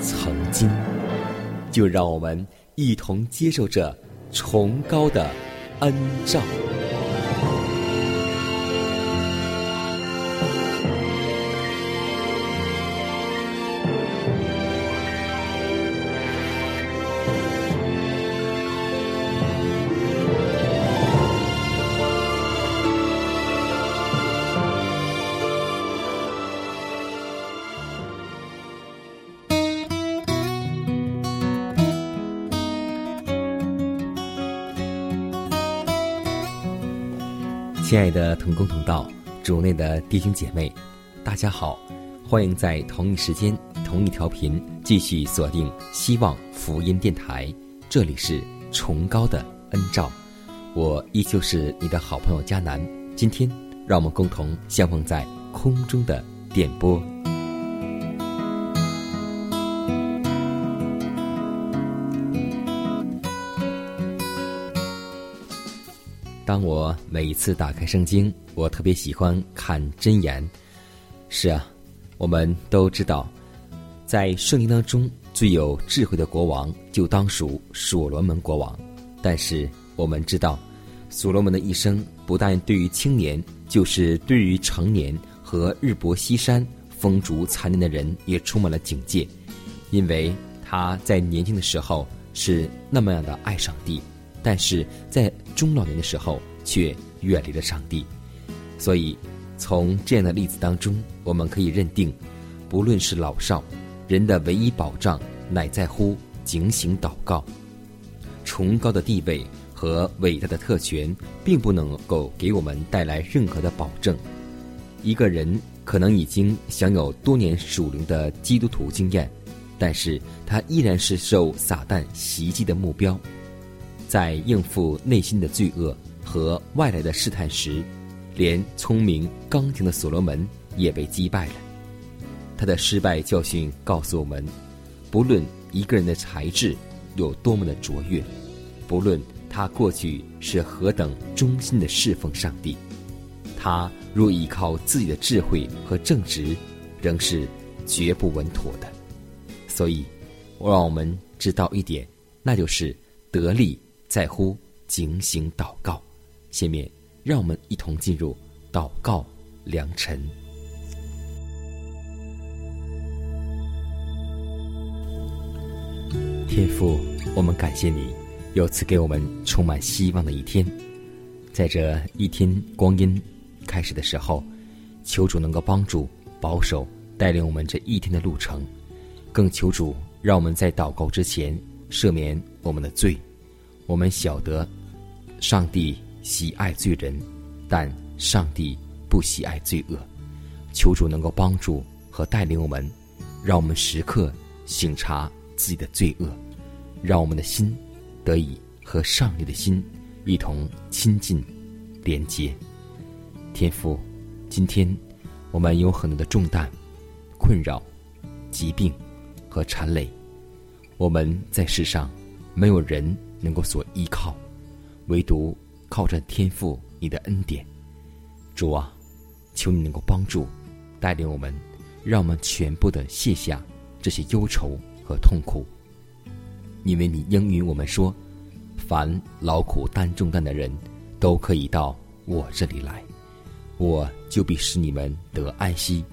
曾经，就让我们一同接受这崇高的恩照。亲爱的同工同道，主内的弟兄姐妹，大家好！欢迎在同一时间、同一调频继续锁定希望福音电台，这里是崇高的恩照，我依旧是你的好朋友佳南。今天，让我们共同相逢在空中的电波。当我每一次打开圣经，我特别喜欢看箴言。是啊，我们都知道，在圣经当中最有智慧的国王就当属所罗门国王。但是我们知道，所罗门的一生不但对于青年，就是对于成年和日薄西山、风烛残年的人也充满了警戒，因为他在年轻的时候是那么样的爱上帝。但是在中老年的时候，却远离了上帝。所以，从这样的例子当中，我们可以认定，不论是老少，人的唯一保障乃在乎警醒祷告。崇高的地位和伟大的特权，并不能够给我们带来任何的保证。一个人可能已经享有多年属灵的基督徒经验，但是他依然是受撒旦袭击的目标。在应付内心的罪恶和外来的试探时，连聪明刚强的所罗门也被击败了。他的失败教训告诉我们：不论一个人的才智有多么的卓越，不论他过去是何等忠心的侍奉上帝，他若依靠自己的智慧和正直，仍是绝不稳妥的。所以，我让我们知道一点，那就是得力。在乎警醒祷告，下面让我们一同进入祷告良辰。天父，我们感谢你，又赐给我们充满希望的一天。在这一天光阴开始的时候，求主能够帮助、保守、带领我们这一天的路程，更求主让我们在祷告之前赦免我们的罪。我们晓得，上帝喜爱罪人，但上帝不喜爱罪恶。求主能够帮助和带领我们，让我们时刻醒察自己的罪恶，让我们的心得以和上帝的心一同亲近、连接。天父，今天我们有很多的重担、困扰、疾病和缠累，我们在世上没有人。能够所依靠，唯独靠着天赋你的恩典，主啊，求你能够帮助带领我们，让我们全部的卸下这些忧愁和痛苦。因为你应允我们说，凡劳苦担重担的人，都可以到我这里来，我就必使你们得安息。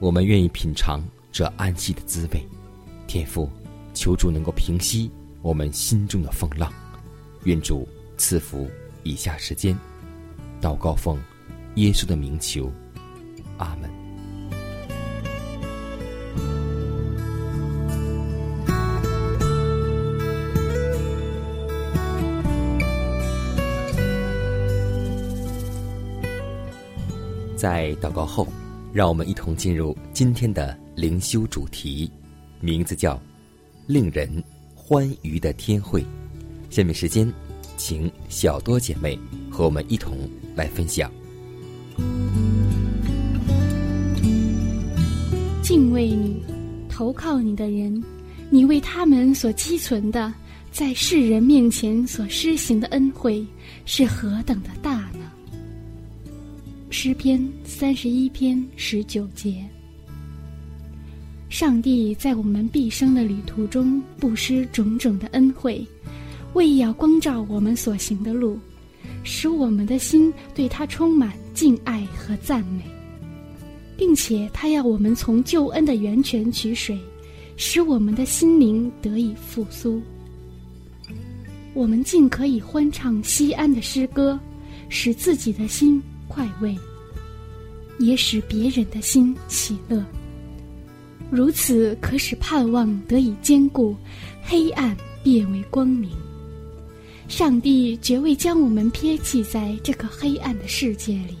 我们愿意品尝这安息的滋味。天父，求主能够平息我们心中的风浪，愿主赐福以下时间。祷告奉耶稣的名求，阿门。在祷告后，让我们一同进入今天的灵修主题，名字叫“令人欢愉的天会”。下面时间，请小多姐妹和我们一同来分享。敬畏你、投靠你的人，你为他们所积存的，在世人面前所施行的恩惠，是何等的大呢？诗篇三十一篇十九节，上帝在我们毕生的旅途中布施种种的恩惠，为要光照我们所行的路，使我们的心对他充满敬爱和赞美，并且他要我们从救恩的源泉取水，使我们的心灵得以复苏。我们尽可以欢唱西安的诗歌，使自己的心。快慰，也使别人的心喜乐。如此可使盼望得以坚固，黑暗变为光明。上帝绝未将我们撇弃在这个黑暗的世界里，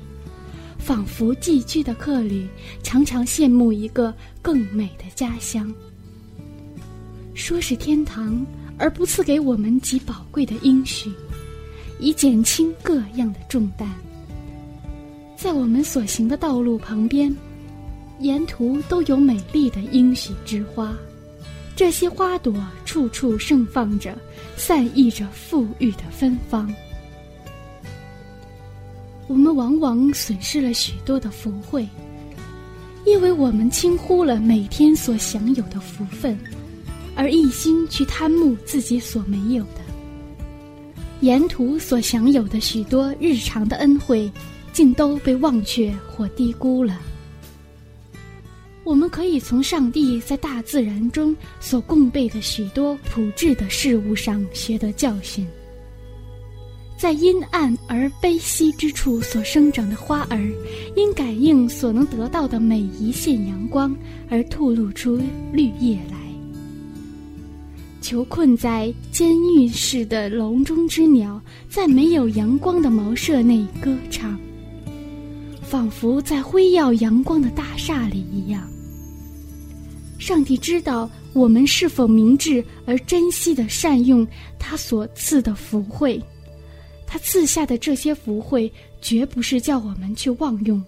仿佛寄居的客旅常常羡慕一个更美的家乡。说是天堂，而不赐给我们极宝贵的应许，以减轻各样的重担。在我们所行的道路旁边，沿途都有美丽的应许之花，这些花朵处处盛放着，散溢着馥郁的芬芳。我们往往损失了许多的福慧，因为我们轻忽了每天所享有的福分，而一心去贪慕自己所没有的。沿途所享有的许多日常的恩惠。竟都被忘却或低估了。我们可以从上帝在大自然中所供备的许多朴质的事物上学得教训。在阴暗而悲戚之处所生长的花儿，因感应所能得到的每一线阳光而吐露出绿叶来。囚困在监狱式的笼中之鸟，在没有阳光的茅舍内歌唱。仿佛在辉耀阳光的大厦里一样。上帝知道我们是否明智而珍惜的善用他所赐的福惠，他赐下的这些福惠绝不是叫我们去妄用。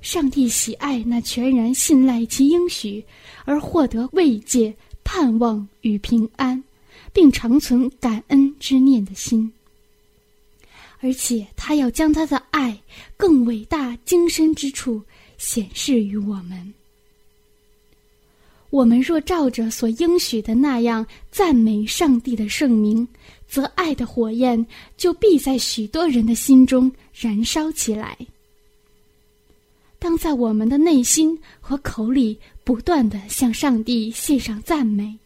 上帝喜爱那全然信赖其应许而获得慰藉、盼望与平安，并长存感恩之念的心。而且他要将他的爱更伟大、精深之处显示于我们。我们若照着所应许的那样赞美上帝的圣名，则爱的火焰就必在许多人的心中燃烧起来。当在我们的内心和口里不断的向上帝献上赞美，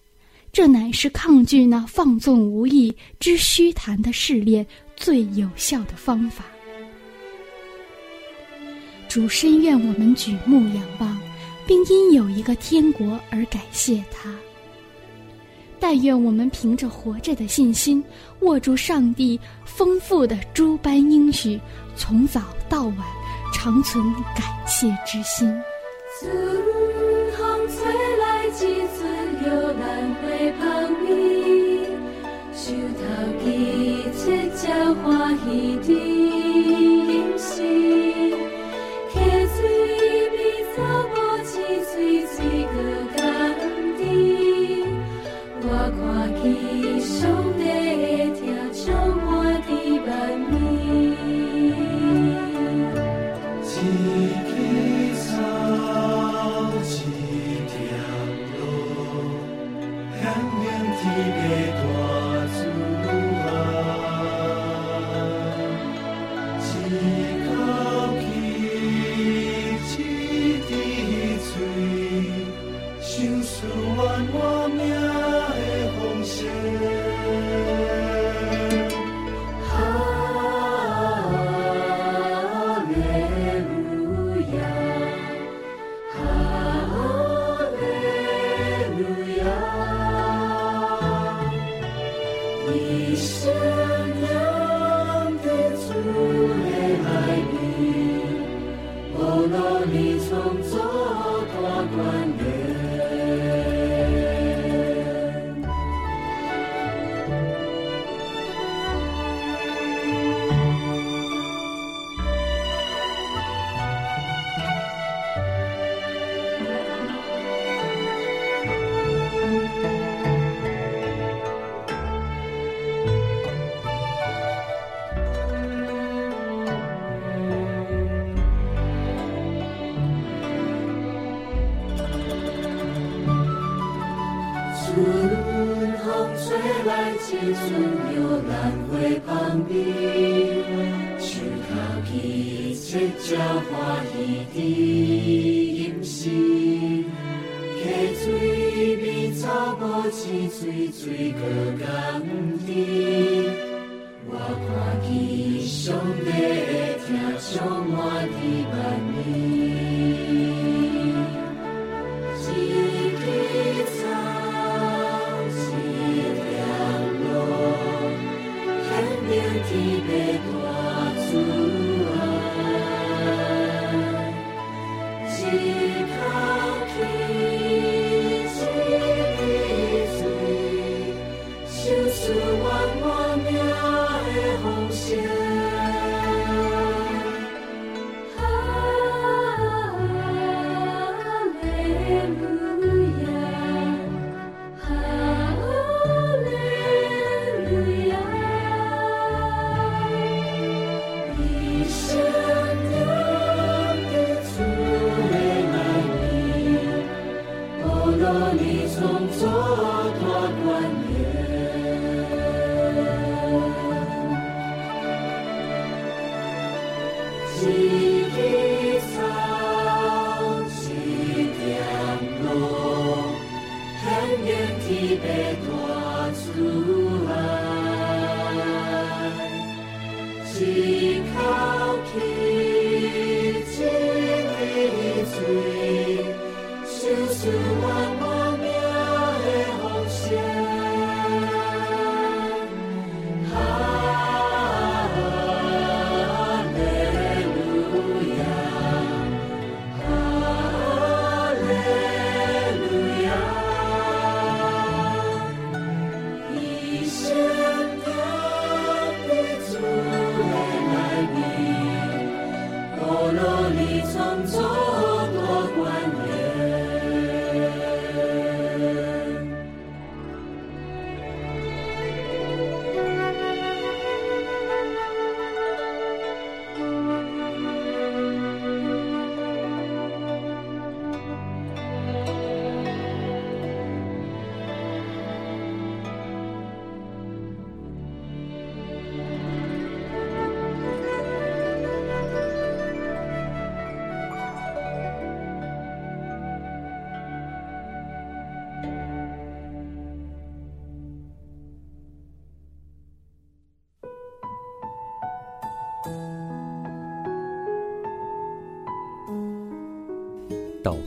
这乃是抗拒那放纵无益之虚谈的试炼。最有效的方法。主深愿我们举目仰望，并因有一个天国而感谢他。但愿我们凭着活着的信心，握住上帝丰富的诸般应许，从早到晚长存感谢之心。祷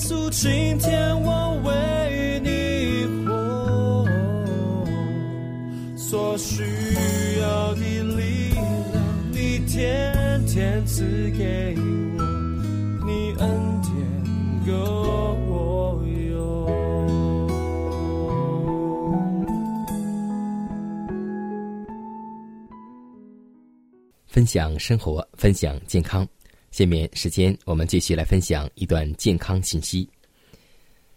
稣，今天我为你活，所需要的力量，你天天赐给我，你恩典够我用。分享生活，分享健康。下面时间，我们继续来分享一段健康信息。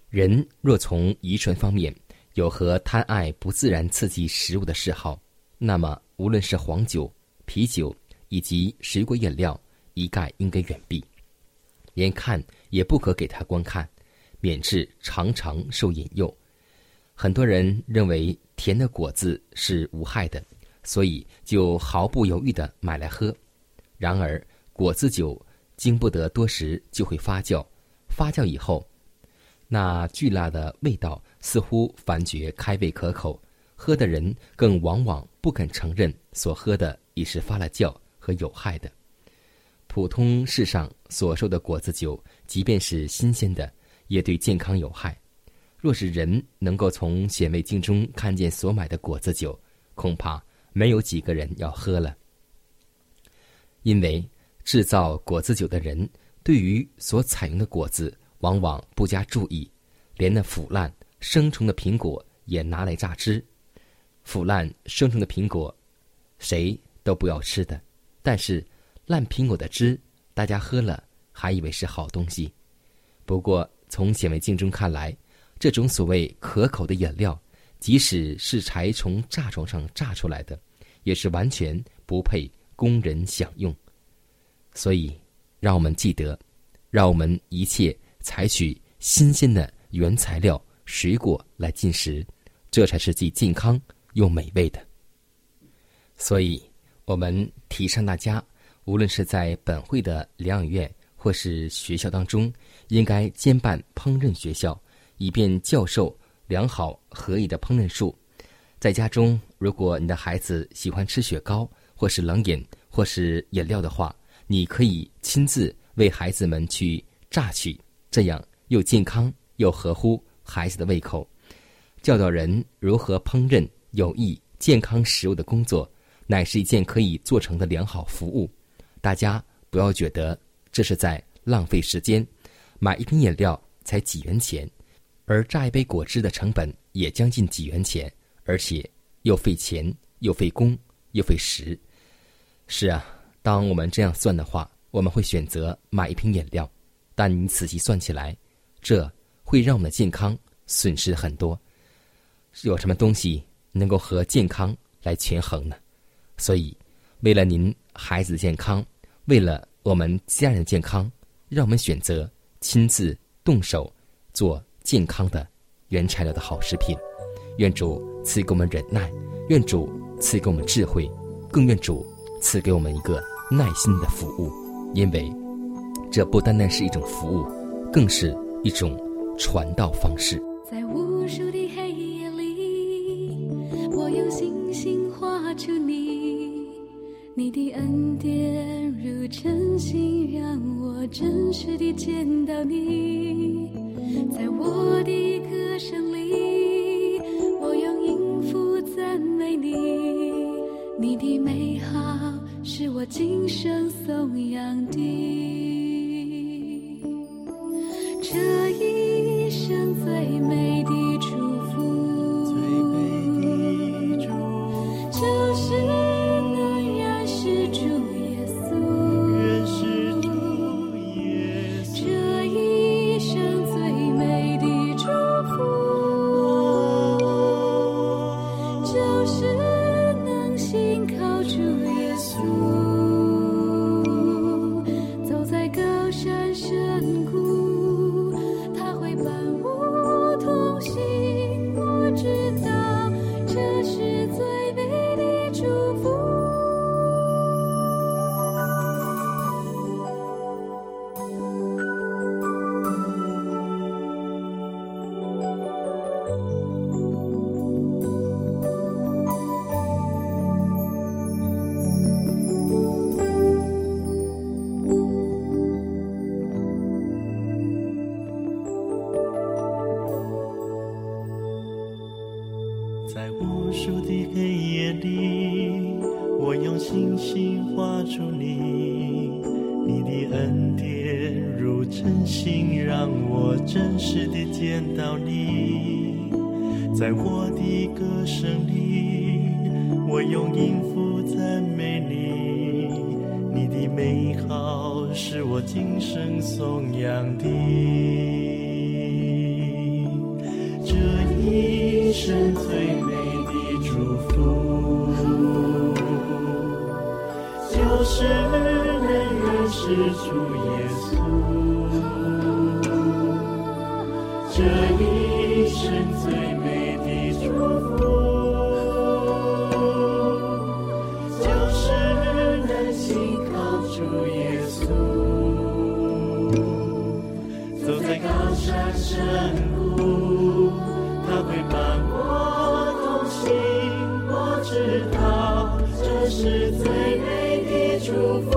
人若从遗传方面有和贪爱不自然刺激食物的嗜好，那么无论是黄酒、啤酒以及水果饮料，一概应该远避，连看也不可给他观看，免致常常受引诱。很多人认为甜的果子是无害的。所以就毫不犹豫地买来喝。然而，果子酒经不得多时就会发酵，发酵以后，那巨辣的味道似乎反觉开胃可口，喝的人更往往不肯承认所喝的已是发了酵和有害的。普通世上所售的果子酒，即便是新鲜的，也对健康有害。若是人能够从显微镜中看见所买的果子酒，恐怕。没有几个人要喝了，因为制造果子酒的人对于所采用的果子往往不加注意，连那腐烂生虫的苹果也拿来榨汁。腐烂生虫的苹果，谁都不要吃的。但是烂苹果的汁，大家喝了还以为是好东西。不过从显微镜中看来，这种所谓可口的饮料。即使是柴从炸床上炸出来的，也是完全不配供人享用。所以，让我们记得，让我们一切采取新鲜的原材料水果来进食，这才是既健康又美味的。所以，我们提倡大家，无论是在本会的疗养院或是学校当中，应该兼办烹饪学校，以便教授。良好合宜的烹饪术，在家中，如果你的孩子喜欢吃雪糕，或是冷饮，或是饮料的话，你可以亲自为孩子们去榨取，这样又健康又合乎孩子的胃口。教导人如何烹饪有益健康食物的工作，乃是一件可以做成的良好服务。大家不要觉得这是在浪费时间，买一瓶饮料才几元钱。而榨一杯果汁的成本也将近几元钱，而且又费钱又费工又费时。是啊，当我们这样算的话，我们会选择买一瓶饮料。但你仔细算起来，这会让我们的健康损失很多。有什么东西能够和健康来权衡呢？所以，为了您孩子的健康，为了我们家人的健康，让我们选择亲自动手做。健康的原材料的好食品，愿主赐给我们忍耐，愿主赐给我们智慧，更愿主赐给我们一个耐心的服务，因为这不单单是一种服务，更是一种传道方式。在无数的黑夜里，我用星星画出你，你的恩典如晨星，让我真实地见到你。在我的歌声里，我用音符赞美你。你的美好是我今生颂扬的。这一生最美美好是我今生颂扬的。这一生最美的祝福，就是能认识主耶稣。这一生最山深谷，他会伴我同行。我知道这是最美的祝福。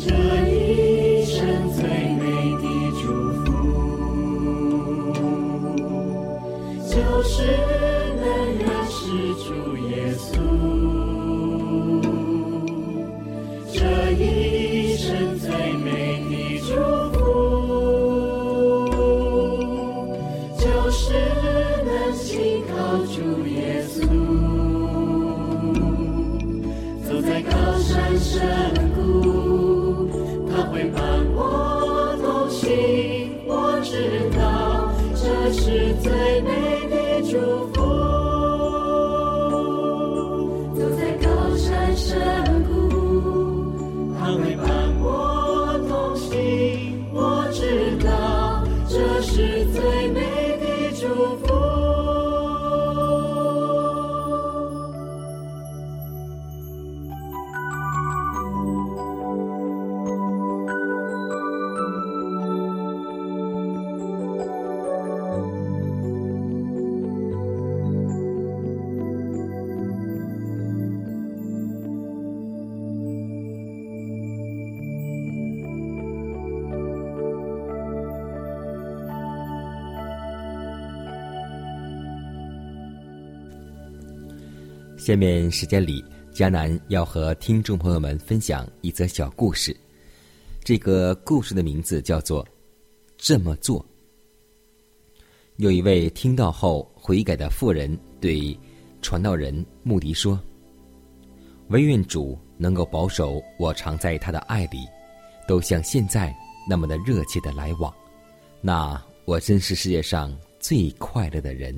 这一生最美的祝福，就是能认识主耶稣。这一生最美下面时间里，迦南要和听众朋友们分享一则小故事。这个故事的名字叫做《这么做》。有一位听到后悔改的妇人对传道人穆迪说：“唯愿主能够保守我常在他的爱里，都像现在那么的热切的来往，那我真是世界上最快乐的人。”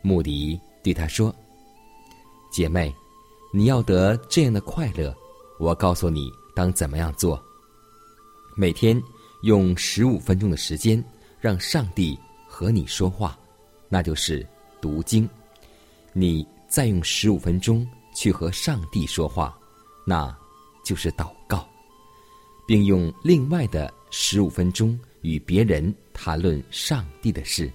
穆迪对他说。姐妹，你要得这样的快乐，我告诉你当怎么样做。每天用十五分钟的时间，让上帝和你说话，那就是读经。你再用十五分钟去和上帝说话，那就是祷告，并用另外的十五分钟与别人谈论上帝的事。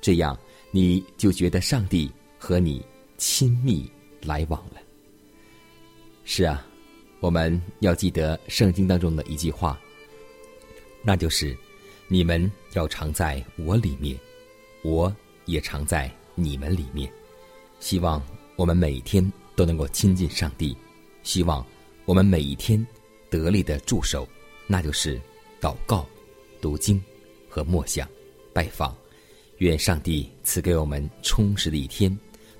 这样，你就觉得上帝和你。亲密来往了。是啊，我们要记得圣经当中的一句话，那就是：“你们要常在我里面，我也常在你们里面。”希望我们每天都能够亲近上帝，希望我们每一天得力的助手，那就是祷告、读经和默想、拜访。愿上帝赐给我们充实的一天。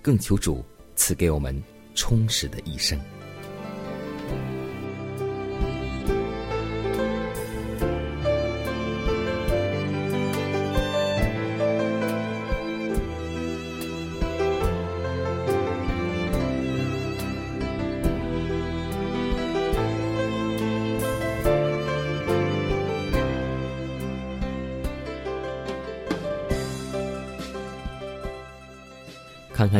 更求主赐给我们充实的一生。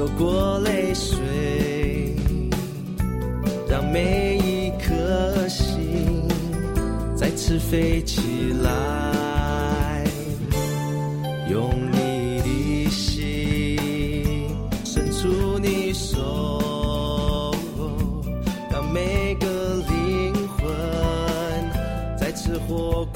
走过泪水，让每一颗心再次飞起来，用你的心伸出你手，让每个灵魂再次活过。